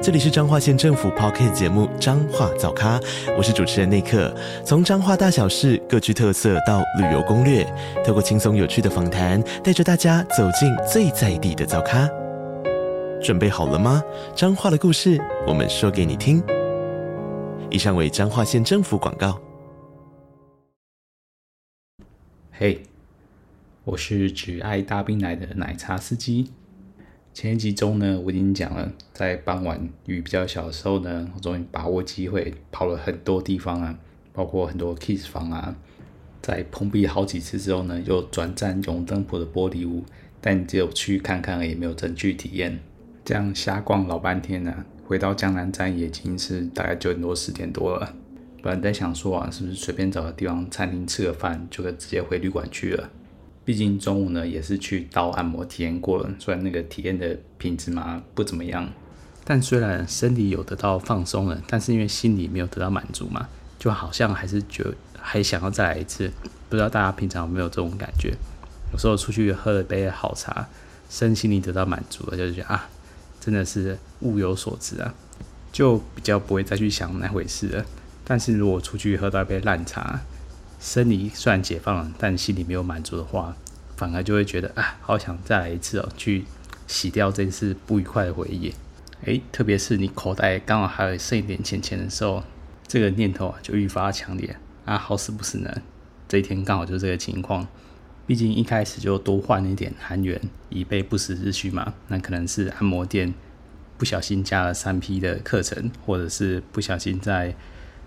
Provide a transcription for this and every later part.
这里是彰化县政府 Podcast 节目《彰化早咖》，我是主持人内克。从彰化大小事各具特色到旅游攻略，透过轻松有趣的访谈，带着大家走进最在地的早咖。准备好了吗？彰化的故事，我们说给你听。以上为彰化县政府广告。嘿我是只爱大冰奶的奶茶司机。前一集中呢，我已经讲了，在傍晚雨比较小的时候呢，我终于把握机会跑了很多地方啊，包括很多 Kiss 房啊，在碰壁好几次之后呢，又转战永登浦的玻璃屋，但只有去看看而已，没有真去体验。这样瞎逛老半天呢、啊，回到江南站也已经是大概九点多十点多了。本来在想说啊，是不是随便找个地方餐厅吃个饭，就可以直接回旅馆去了。毕竟中午呢也是去刀按摩体验过了，虽然那个体验的品质嘛不怎么样，但虽然身体有得到放松了，但是因为心里没有得到满足嘛，就好像还是觉还想要再来一次。不知道大家平常有没有这种感觉？有时候出去喝了杯好茶，身心里得到满足了，就觉得啊，真的是物有所值啊，就比较不会再去想那回事了。但是如果出去喝到一杯烂茶，生理虽然解放了，但心里没有满足的话，反而就会觉得啊，好想再来一次哦，去洗掉这次不愉快的回忆。诶，特别是你口袋刚好还有剩一点钱钱的时候，这个念头啊就愈发强烈啊。好死不死呢，这一天刚好就是这个情况。毕竟一开始就多换一点韩元，以备不时之需嘛。那可能是按摩店不小心加了三批的课程，或者是不小心在。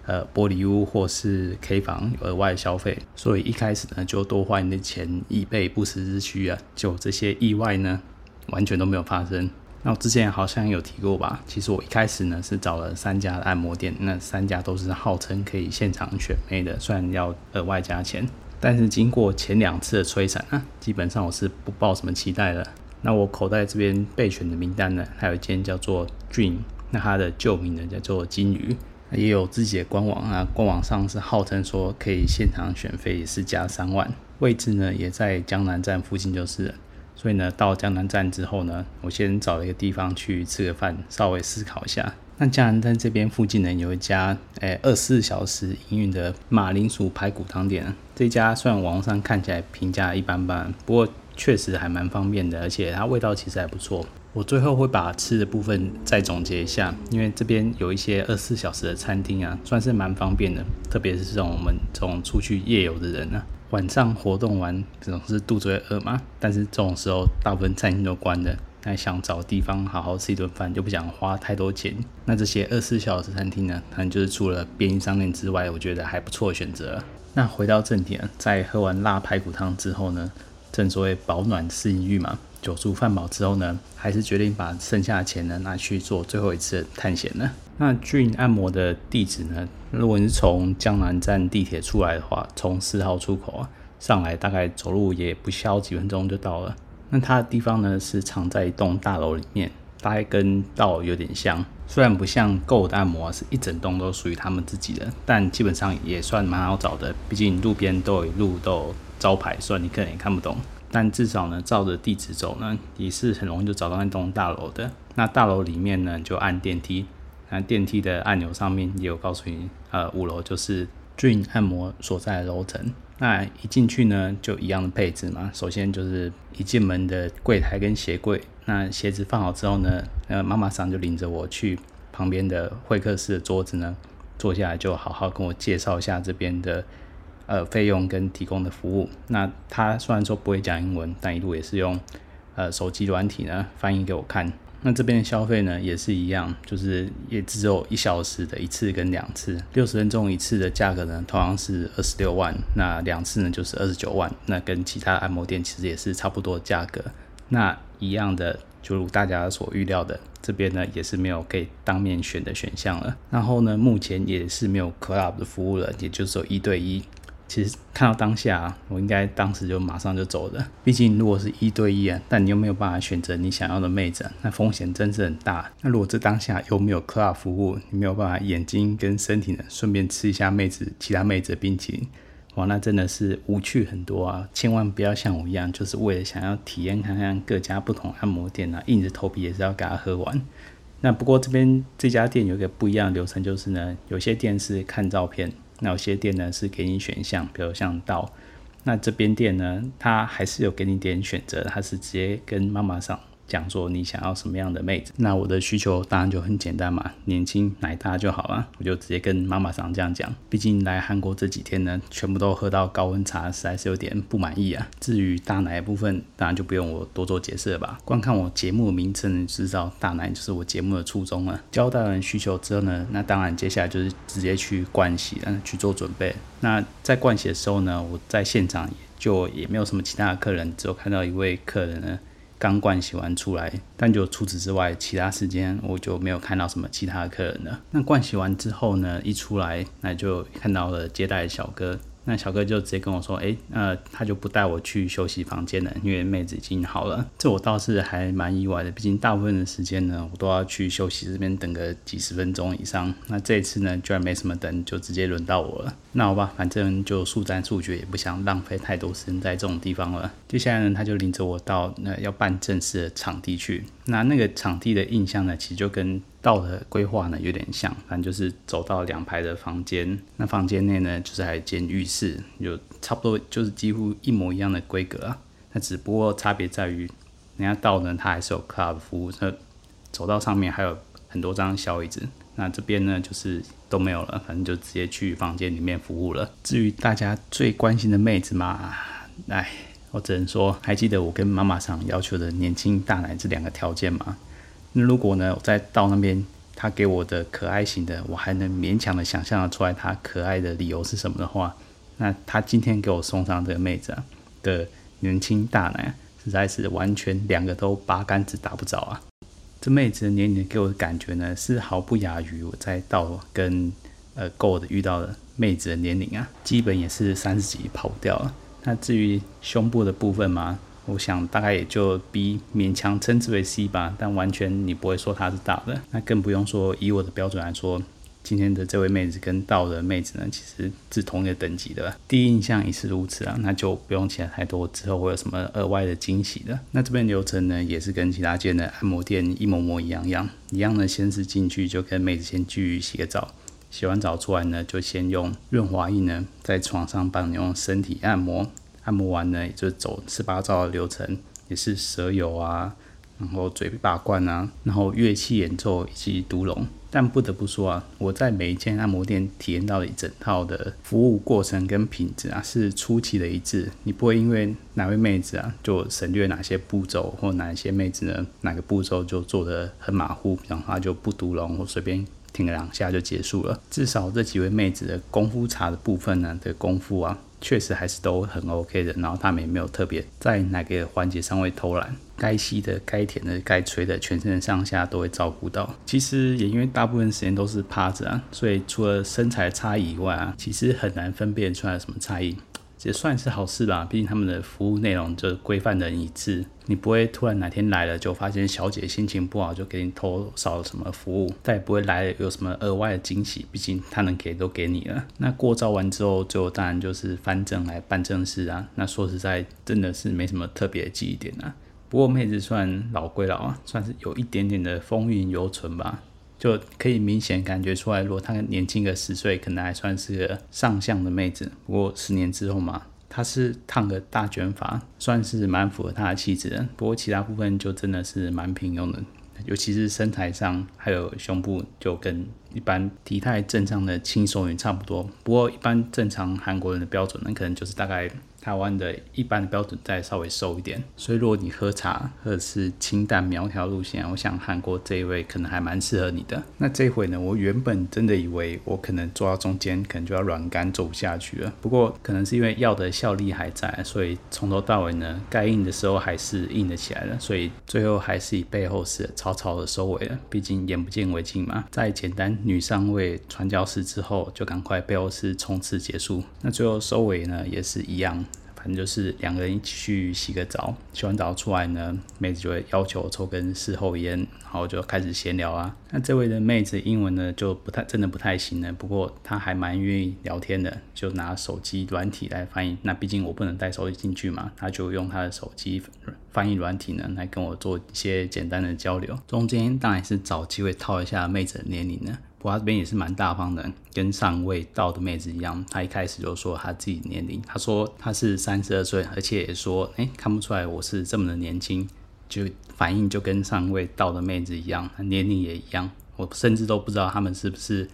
呃，玻璃屋或是 K 房额外消费，所以一开始呢就多花你的钱以备不时之需啊。就这些意外呢，完全都没有发生。那我之前好像有提过吧？其实我一开始呢是找了三家按摩店，那三家都是号称可以现场选妹的，虽然要额外加钱，但是经过前两次的摧残啊，基本上我是不抱什么期待的。那我口袋这边备选的名单呢，还有一间叫做 Dream，那它的旧名呢叫做金鱼。也有自己的官网啊，官网上是号称说可以现场选妃，也是加三万，位置呢也在江南站附近就是了。所以呢，到江南站之后呢，我先找了一个地方去吃个饭，稍微思考一下。那江南站这边附近呢，有一家诶二十四小时营运的马铃薯排骨汤店，这家虽然网上看起来评价一般般，不过确实还蛮方便的，而且它味道其实还不错。我最后会把吃的部分再总结一下，因为这边有一些二十四小时的餐厅啊，算是蛮方便的，特别是这种我们这种出去夜游的人、啊，晚上活动完总是肚子会饿嘛，但是这种时候大部分餐厅都关了，那想找地方好好吃一顿饭，就不想花太多钱，那这些二十四小时餐厅呢，可能就是除了便利商店之外，我觉得还不错的选择。那回到正题啊，在喝完辣排骨汤之后呢，正所谓饱暖思淫欲嘛。酒足饭饱之后呢，还是决定把剩下的钱呢拿去做最后一次探险呢。那 Dream 按摩的地址呢，如果你是从江南站地铁出来的话，从四号出口啊上来，大概走路也不需要几分钟就到了。那它的地方呢是藏在一栋大楼里面，大概跟道有点像，虽然不像 Go 的按摩是一整栋都属于他们自己的，但基本上也算蛮好找的。毕竟路边都有路都有招牌，虽然你可能也看不懂。但至少呢，照着地址走呢，也是很容易就找到那栋大楼的。那大楼里面呢，就按电梯，那电梯的按钮上面也有告诉你，呃，五楼就是 Dream 按摩所在的楼层。那一进去呢，就一样的配置嘛。首先就是一进门的柜台跟鞋柜，那鞋子放好之后呢，呃，妈妈桑就领着我去旁边的会客室的桌子呢，坐下来就好好跟我介绍一下这边的。呃，费用跟提供的服务，那他虽然说不会讲英文，但一路也是用呃手机软体呢翻译给我看。那这边的消费呢也是一样，就是也只有一小时的一次跟两次，六十分钟一次的价格呢同样是二十六万，那两次呢就是二十九万，那跟其他按摩店其实也是差不多价格。那一样的，就如大家所预料的，这边呢也是没有可以当面选的选项了。然后呢，目前也是没有 club 的服务了，也就是说一对一。其实看到当下，我应该当时就马上就走了。毕竟如果是一对一啊，但你又没有办法选择你想要的妹子，那风险真是很大。那如果这当下又没有 club 服务，你没有办法眼睛跟身体呢，顺便吃一下妹子其他妹子的冰淇淋，哇，那真的是无趣很多啊！千万不要像我一样，就是为了想要体验看看各家不同按摩店啊，硬着头皮也是要给他喝完。那不过这边这家店有一个不一样的流程，就是呢，有些店是看照片。那有些店呢是给你选项，比如像到，那这边店呢，他还是有给你点选择，他是直接跟妈妈上。讲说你想要什么样的妹子，那我的需求当然就很简单嘛，年轻奶大就好了，我就直接跟妈妈桑这样讲。毕竟来韩国这几天呢，全部都喝到高温茶，实在是有点不满意啊。至于大奶的部分，当然就不用我多做解释了吧。观看我节目的名称，就知道大奶就是我节目的初衷了。交代完需求之后呢，那当然接下来就是直接去灌洗，嗯，去做准备。那在灌洗的时候呢，我在现场也就也没有什么其他的客人，只有看到一位客人呢。刚盥洗完出来，但就除此之外，其他时间我就没有看到什么其他客人了。那盥洗完之后呢，一出来，那就看到了接待小哥。那小哥就直接跟我说：“哎，呃，他就不带我去休息房间了，因为妹子已经好了。”这我倒是还蛮意外的，毕竟大部分的时间呢，我都要去休息这边等个几十分钟以上。那这一次呢，居然没什么等，就直接轮到我了。那好吧，反正就速战速决，也不想浪费太多时间在这种地方了。接下来呢，他就领着我到那要办正式的场地去。那那个场地的印象呢，其实就跟道的规划呢有点像，反正就是走到两排的房间，那房间内呢就是还有间浴室，就差不多就是几乎一模一样的规格啊。那只不过差别在于，人家道呢它还是有 club 服务，那走到上面还有很多张小椅子。那这边呢就是都没有了，反正就直接去房间里面服务了。至于大家最关心的妹子嘛，哎，我只能说，还记得我跟妈妈桑要求的年轻大奶这两个条件吗？那如果呢，我再到那边，他给我的可爱型的，我还能勉强的想象得出来他可爱的理由是什么的话，那他今天给我送上这个妹子啊的年轻大奶，实在是完全两个都八竿子打不着啊！这妹子的年龄给我的感觉呢，是毫不亚于我在到跟呃 Go 的遇到的妹子的年龄啊，基本也是三十几跑不掉了。那至于胸部的部分嘛。我想大概也就 B 勉强称之为 C 吧，但完全你不会说它是大的。那更不用说以我的标准来说，今天的这位妹子跟道的妹子呢，其实是同一个等级的。第一印象也是如此啊，那就不用期待太多，之后会有什么额外的惊喜的。那这边流程呢，也是跟其他间的按摩店一模模一样样，一样的，先是进去就跟妹子先去洗个澡，洗完澡出来呢，就先用润滑液呢在床上帮你用身体按摩。按摩完呢，就走十八招的流程，也是舌油啊，然后嘴巴灌啊，然后乐器演奏以及独龙。但不得不说啊，我在每一间按摩店体验到的一整套的服务过程跟品质啊，是出奇的一致。你不会因为哪位妹子啊，就省略哪些步骤，或哪一些妹子呢，哪个步骤就做得很马虎，然后她就不独龙，或随便停个两下就结束了。至少这几位妹子的功夫茶的部分呢的功夫啊。确实还是都很 OK 的，然后他们也没有特别在哪个环节上会偷懒，该吸的、该舔的、该吹的，全身上下都会照顾到。其实也因为大部分时间都是趴着啊，所以除了身材差异以外啊，其实很难分辨出来什么差异。也算是好事吧，毕竟他们的服务内容就规范的一致，你不会突然哪天来了就发现小姐心情不好就给你偷少了什么服务，但也不会来有什么额外的惊喜，毕竟他能给都给你了。那过招完之后，最后当然就是翻正来办正事啊。那说实在，真的是没什么特别的记忆点啊。不过妹子算老归老啊，算是有一点点的风韵犹存吧。就可以明显感觉出来，如果她年轻个十岁，可能还算是个上相的妹子。不过十年之后嘛，她是烫个大卷发，算是蛮符合她的气质的。不过其他部分就真的是蛮平庸的，尤其是身材上还有胸部，就跟一般体态正常的轻熟女差不多。不过一般正常韩国人的标准，那可能就是大概台湾的一般的标准再稍微瘦一点。所以如果你喝茶或者是清淡苗条路线，我想韩国这一位可能还蛮适合你的。那这回呢，我原本真的以为我可能坐到中间，可能就要软干走不下去了。不过可能是因为药的效力还在，所以从头到尾呢，该硬的时候还是硬得起来了。所以最后还是以背后是草草的收尾了。毕竟眼不见为净嘛。在简单女上位传教士之后，就赶快背后是冲刺结束。那最后收尾呢，也是一样。反正就是两个人一起去洗个澡，洗完澡出来呢，妹子就会要求抽根事后烟，然后就开始闲聊啊。那这位的妹子英文呢就不太，真的不太行了，不过她还蛮愿意聊天的，就拿手机软体来翻译。那毕竟我不能带手机进去嘛，她就用她的手机翻译软体呢来跟我做一些简单的交流。中间当然是找机会套一下妹子的年龄呢。不过他这边也是蛮大方的，跟上位到的妹子一样。他一开始就说他自己年龄，他说他是三十二岁，而且也说，哎、看不出来我是这么的年轻，就反应就跟上位到的妹子一样，年龄也一样。我甚至都不知道他们是不是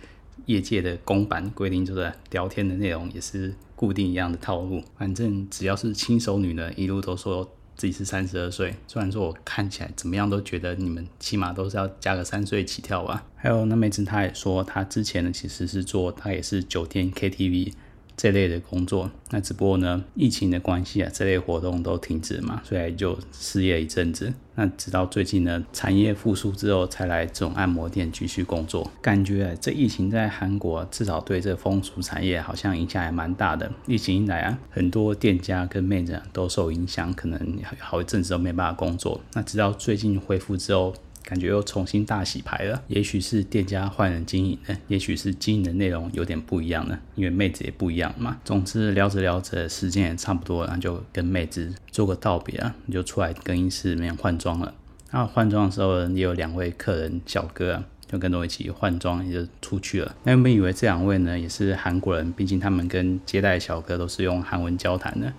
业界的公版规定，就是聊天的内容也是固定一样的套路。反正只要是轻熟女呢，一路都说。自己是三十二岁，虽然说我看起来怎么样都觉得你们起码都是要加个三岁起跳吧。还有那妹子，她也说她之前呢其实是做，她也是酒店 KTV。这类的工作，那只不过呢，疫情的关系啊，这类活动都停止嘛，所以就失业一阵子。那直到最近呢，产业复苏之后，才来这种按摩店继续工作。感觉，这疫情在韩国至少对这风俗产业好像影响还蛮大的。疫情一来啊，很多店家跟妹子都受影响，可能好一阵子都没办法工作。那直到最近恢复之后。感觉又重新大洗牌了，也许是店家换人经营呢，也许是经营的内容有点不一样呢，因为妹子也不一样嘛。总之聊着聊着，时间也差不多了，然后就跟妹子做个道别啊，你就出来更衣室里面换装了。那换装的时候，也有两位客人小哥啊，就跟着我一起换装，也就出去了。那原本以为这两位呢也是韩国人，毕竟他们跟接待小哥都是用韩文交谈的。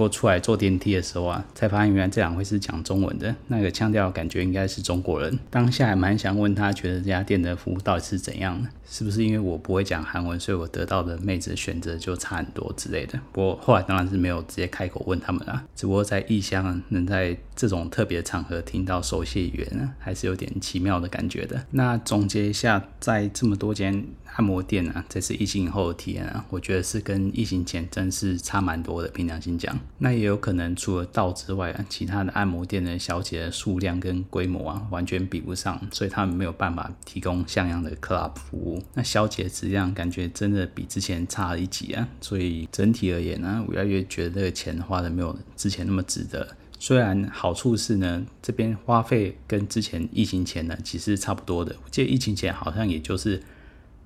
不过出来坐电梯的时候啊，才发现原来这两位是讲中文的，那个腔调感觉应该是中国人。当下还蛮想问他，觉得这家店的服务到底是怎样的？是不是因为我不会讲韩文，所以我得到的妹子选择就差很多之类的？不过后来当然是没有直接开口问他们啦。只不过在异乡能在这种特别场合听到熟悉语言，还是有点奇妙的感觉的。那总结一下，在这么多间按摩店啊，这次疫情以后的体验啊，我觉得是跟疫情前真是差蛮多的。凭良心讲。那也有可能，除了道之外啊，其他的按摩店的小姐的数量跟规模啊，完全比不上，所以他们没有办法提供像样的 club 服务。那小姐质量感觉真的比之前差了一级啊，所以整体而言呢、我越来越觉得这个钱花的没有之前那么值得。虽然好处是呢，这边花费跟之前疫情前呢其实差不多的。我记得疫情前好像也就是。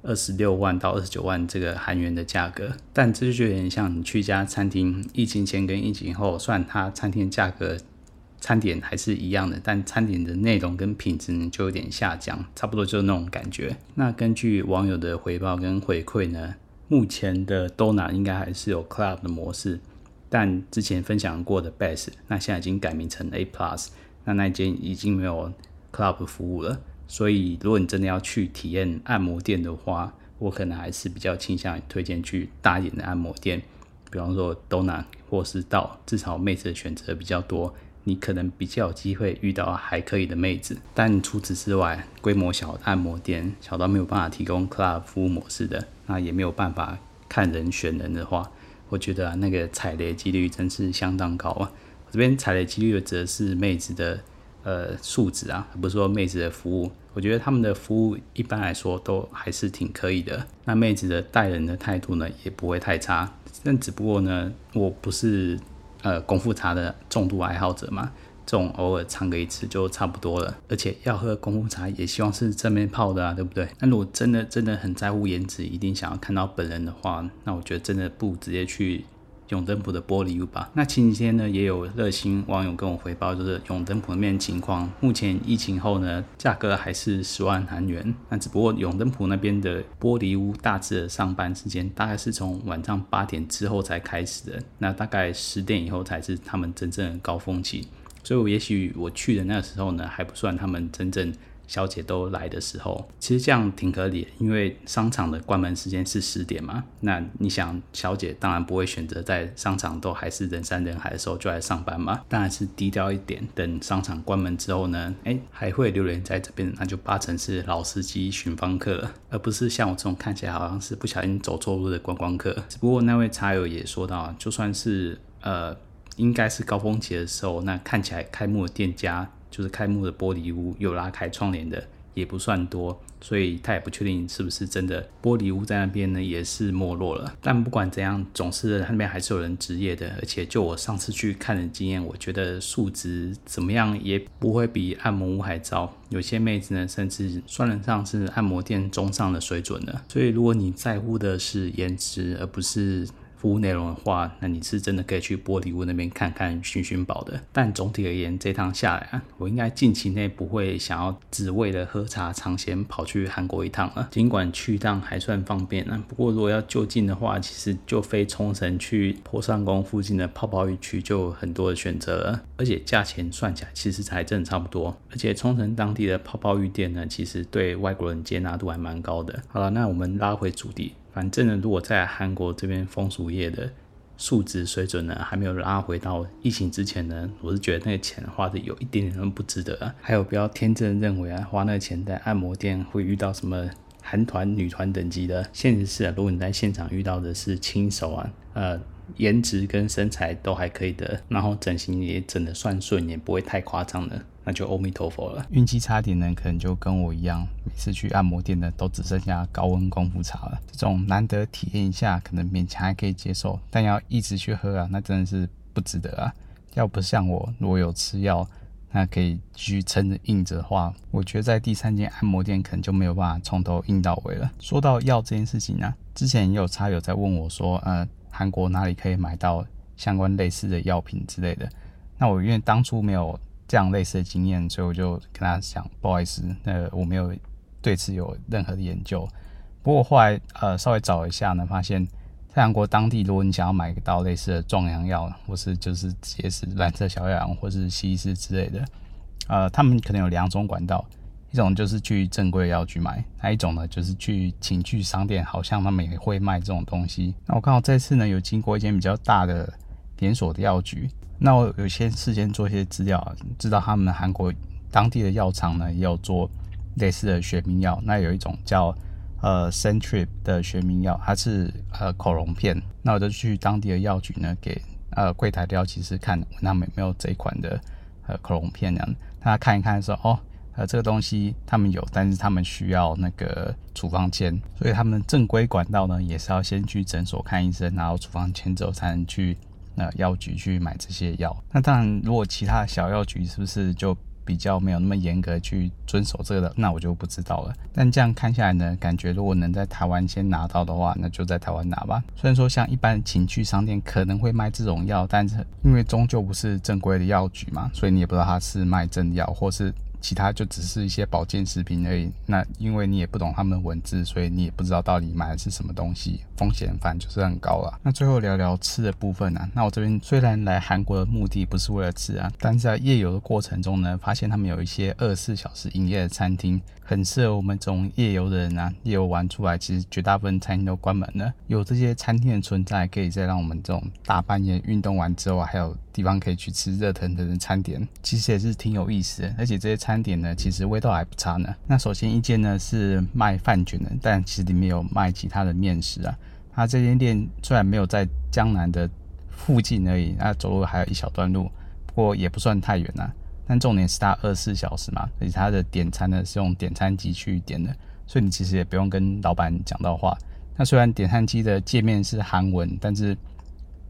二十六万到二十九万这个韩元的价格，但这就有点像你去一家餐厅，疫情前跟疫情后，虽然它餐厅价格、餐点还是一样的，但餐点的内容跟品质就有点下降，差不多就是那种感觉。那根据网友的回报跟回馈呢，目前的 Dona 应该还是有 Club 的模式，但之前分享过的 Best，那现在已经改名成 A Plus，那那间已经没有 Club 服务了。所以，如果你真的要去体验按摩店的话，我可能还是比较倾向于推荐去大一点的按摩店，比方说 Dona 或是道，至少妹子的选择比较多，你可能比较有机会遇到还可以的妹子。但除此之外，规模小的按摩店，小到没有办法提供 Club 服务模式的，那也没有办法看人选人的话，我觉得、啊、那个踩雷几率真是相当高啊。这边踩雷几率则是妹子的。呃，素质啊，不是说妹子的服务，我觉得他们的服务一般来说都还是挺可以的。那妹子的待人的态度呢，也不会太差。但只不过呢，我不是呃功夫茶的重度爱好者嘛，这种偶尔尝个一次就差不多了。而且要喝功夫茶，也希望是正面泡的啊，对不对？那如果真的真的很在乎颜值，一定想要看到本人的话，那我觉得真的不直接去。永登浦的玻璃屋吧。那前几天呢，也有热心网友跟我回报，就是永登浦那边情况，目前疫情后呢，价格还是十万韩元。那只不过永登浦那边的玻璃屋大致的上班时间，大概是从晚上八点之后才开始的，那大概十点以后才是他们真正的高峰期。所以，我也许我去的那时候呢，还不算他们真正小姐都来的时候，其实这样挺合理，因为商场的关门时间是十点嘛。那你想，小姐当然不会选择在商场都还是人山人海的时候就来上班嘛，当然是低调一点，等商场关门之后呢，哎，还会留人在这边，那就八成是老司机寻芳客了，而不是像我这种看起来好像是不小心走错路的观光客。只不过那位茶友也说到，就算是呃，应该是高峰期的时候，那看起来开幕的店家。就是开幕的玻璃屋有拉开窗帘的也不算多，所以他也不确定是不是真的玻璃屋在那边呢，也是没落了。但不管怎样，总是那边还是有人执业的。而且就我上次去看的经验，我觉得素质怎么样也不会比按摩屋还糟。有些妹子呢，甚至算得上是按摩店中上的水准了。所以如果你在乎的是颜值，而不是服务内容的话，那你是真的可以去玻璃屋那边看看寻寻宝的。但总体而言，这趟下来啊，我应该近期内不会想要只为了喝茶尝鲜跑去韩国一趟了。尽管去一趟还算方便啊，不过如果要就近的话，其实就飞冲绳去波上宫附近的泡泡浴区就很多的选择了，而且价钱算起来其实才真的差不多。而且冲绳当地的泡泡浴店呢，其实对外国人接纳度还蛮高的。好了，那我们拉回主题。反正呢，如果在韩国这边风俗业的素质水准呢，还没有拉回到疫情之前呢，我是觉得那个钱花的有一点点不值得。还有不要天真认为啊，花那个钱在按摩店会遇到什么韩团、女团等级的。现实是啊，如果你在现场遇到的是新手啊，呃。颜值跟身材都还可以的，然后整形也整得算顺，也不会太夸张的，那就阿弥陀佛了。运气差点呢，可能就跟我一样，每次去按摩店呢，都只剩下高温功夫茶了。这种难得体验一下，可能勉强还可以接受，但要一直去喝啊，那真的是不值得啊。要不像我，如果有吃药，那可以继续撑着硬着的话，我觉得在第三间按摩店可能就没有办法从头硬到尾了。说到药这件事情呢、之前也有茶友在问我说，呃。韩国哪里可以买到相关类似的药品之类的？那我因为当初没有这样类似的经验，所以我就跟他讲，不好意思，那我没有对此有任何的研究。不过后来呃稍微找一下呢，发现在韩国当地，如果你想要买到类似的壮阳药，或是就是直接是蓝色小药丸，或是西医师之类的，呃，他们可能有两种管道。一种就是去正规的药局买，还一种呢就是去情趣商店，好像他们也会卖这种东西。那我刚好这次呢有经过一间比较大的连锁的药局，那我有先事先做一些资料，知道他们韩国当地的药厂呢也有做类似的学名药。那有一种叫呃 Centrip 的学名药，它是呃口溶片。那我就去当地的药局呢给呃柜台的药剂师看，问他们有没有这一款的呃口溶片这样。他看一看说哦。呃，这个东西他们有，但是他们需要那个处方签，所以他们正规管道呢，也是要先去诊所看医生，然后处方签之后才能去呃药局去买这些药。那当然，如果其他小药局是不是就比较没有那么严格去遵守这个的，那我就不知道了。但这样看下来呢，感觉如果能在台湾先拿到的话，那就在台湾拿吧。虽然说像一般情趣商店可能会卖这种药，但是因为终究不是正规的药局嘛，所以你也不知道它是卖真药或是。其他就只是一些保健食品而已。那因为你也不懂他们的文字，所以你也不知道到底买的是什么东西，风险反就是很高了。那最后聊聊吃的部分啊。那我这边虽然来韩国的目的不是为了吃啊，但是在夜游的过程中呢，发现他们有一些二十四小时营业的餐厅。很适合我们这种夜游的人啊，夜游玩出来，其实绝大部分餐厅都关门了。有这些餐厅的存在，可以再让我们这种大半夜运动完之后，还有地方可以去吃热腾腾的餐点，其实也是挺有意思的。而且这些餐点呢，其实味道还不差呢。那首先一间呢是卖饭卷的，但其实里面有卖其他的面食啊。它这间店虽然没有在江南的附近而已，那走路还有一小段路，不过也不算太远啊。但重点是它二十四小时嘛，而且它的点餐呢是用点餐机去点的，所以你其实也不用跟老板讲到话。那虽然点餐机的界面是韩文，但是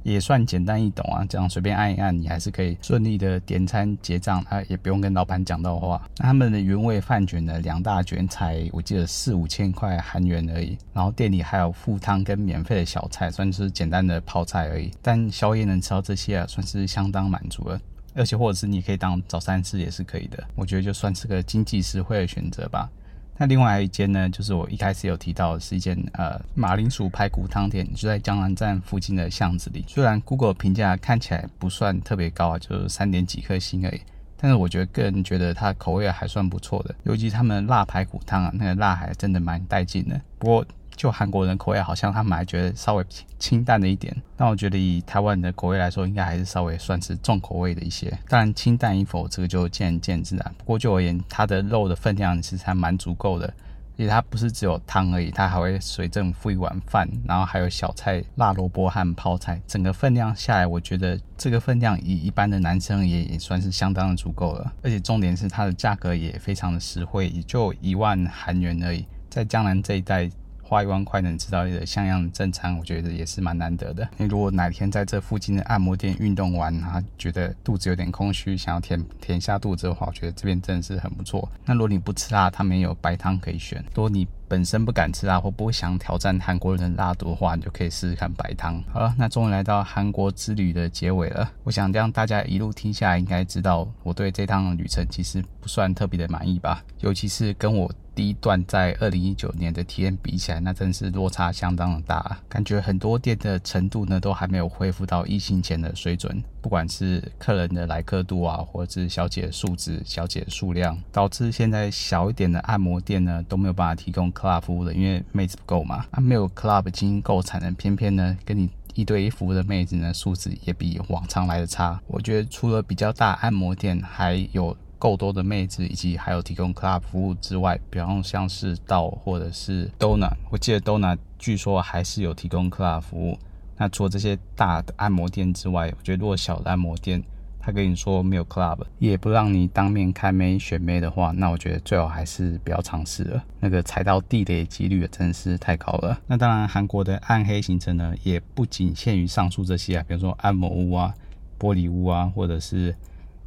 也算简单易懂啊，这样随便按一按，你还是可以顺利的点餐结账，啊，也不用跟老板讲到话。那他们的原味饭卷呢，两大卷才我记得四五千块韩元而已，然后店里还有附汤跟免费的小菜，算是简单的泡菜而已。但宵夜能吃到这些啊，算是相当满足了。而且或者是你可以当早餐吃也是可以的，我觉得就算是个经济实惠的选择吧。那另外一间呢，就是我一开始有提到的是一间呃马铃薯排骨汤店，就在江南站附近的巷子里。虽然 Google 评价看起来不算特别高啊，就是三点几颗星而已。但是我觉得个人觉得它口味还算不错的，尤其他们辣排骨汤啊，那个辣还真的蛮带劲的。不过就韩国人口味，好像他们还觉得稍微清淡的一点。但我觉得以台湾人的口味来说，应该还是稍微算是重口味的一些。当然清淡与否，这个就见仁见智啊。不过就而言，它的肉的分量其实还蛮足够的。而且它不是只有汤而已，它还会随赠附一碗饭，然后还有小菜、辣萝卜和泡菜。整个分量下来，我觉得这个分量以一般的男生也也算是相当的足够了。而且重点是它的价格也非常的实惠，也就一万韩元而已，在江南这一带。花一万块能吃到一个像样的正餐，我觉得也是蛮难得的。你如果哪天在这附近的按摩店运动完，啊，觉得肚子有点空虚，想要填填下肚子的话，我觉得这边真的是很不错。那如果你不吃辣，他们也有白汤可以选。如果你本身不敢吃辣或不想挑战韩国人的辣度的话，你就可以试试看白汤。好了，那终于来到韩国之旅的结尾了。我想这样大家一路听下来，应该知道我对这趟旅程其实不算特别的满意吧，尤其是跟我。第一段在二零一九年的体验比起来，那真是落差相当的大，感觉很多店的程度呢都还没有恢复到疫情前的水准，不管是客人的来客度啊，或者是小姐的素质、小姐的数量，导致现在小一点的按摩店呢都没有办法提供 club 服务的，因为妹子不够嘛，啊没有 club 经营够才能偏偏呢跟你一对一服务的妹子呢素质也比往常来的差。我觉得除了比较大按摩店，还有。够多的妹子，以及还有提供 club 服务之外，比方像是到或者是 Dona，我记得 Dona 据说还是有提供 club 服务。那除了这些大的按摩店之外，我觉得如果小的按摩店，他跟你说没有 club，也不让你当面开妹选妹的话，那我觉得最好还是不要尝试了。那个踩到地雷几率真是太高了。那当然，韩国的暗黑行程呢，也不仅限于上述这些啊，比如说按摩屋啊、玻璃屋啊，或者是。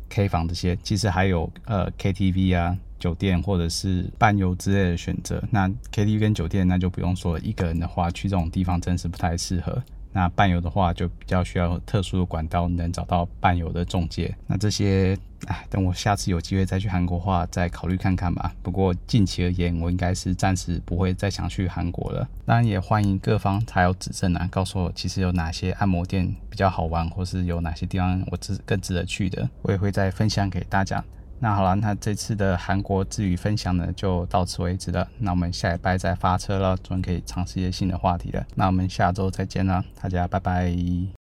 K 房这些其实还有呃 KTV 啊、酒店或者是伴游之类的选择。那 KTV 跟酒店那就不用说了，一个人的话去这种地方真是不太适合。那伴游的话就比较需要特殊的管道，能找到伴游的中介。那这些，哎，等我下次有机会再去韩国的话，再考虑看看吧。不过近期而言，我应该是暂时不会再想去韩国了。当然也欢迎各方才有指正啊，告诉我其实有哪些按摩店比较好玩，或是有哪些地方我值更值得去的，我也会再分享给大家。那好了，那这次的韩国之旅分享呢，就到此为止了。那我们下礼拜再发车了，终于可以尝试一些新的话题了。那我们下周再见了，大家拜拜。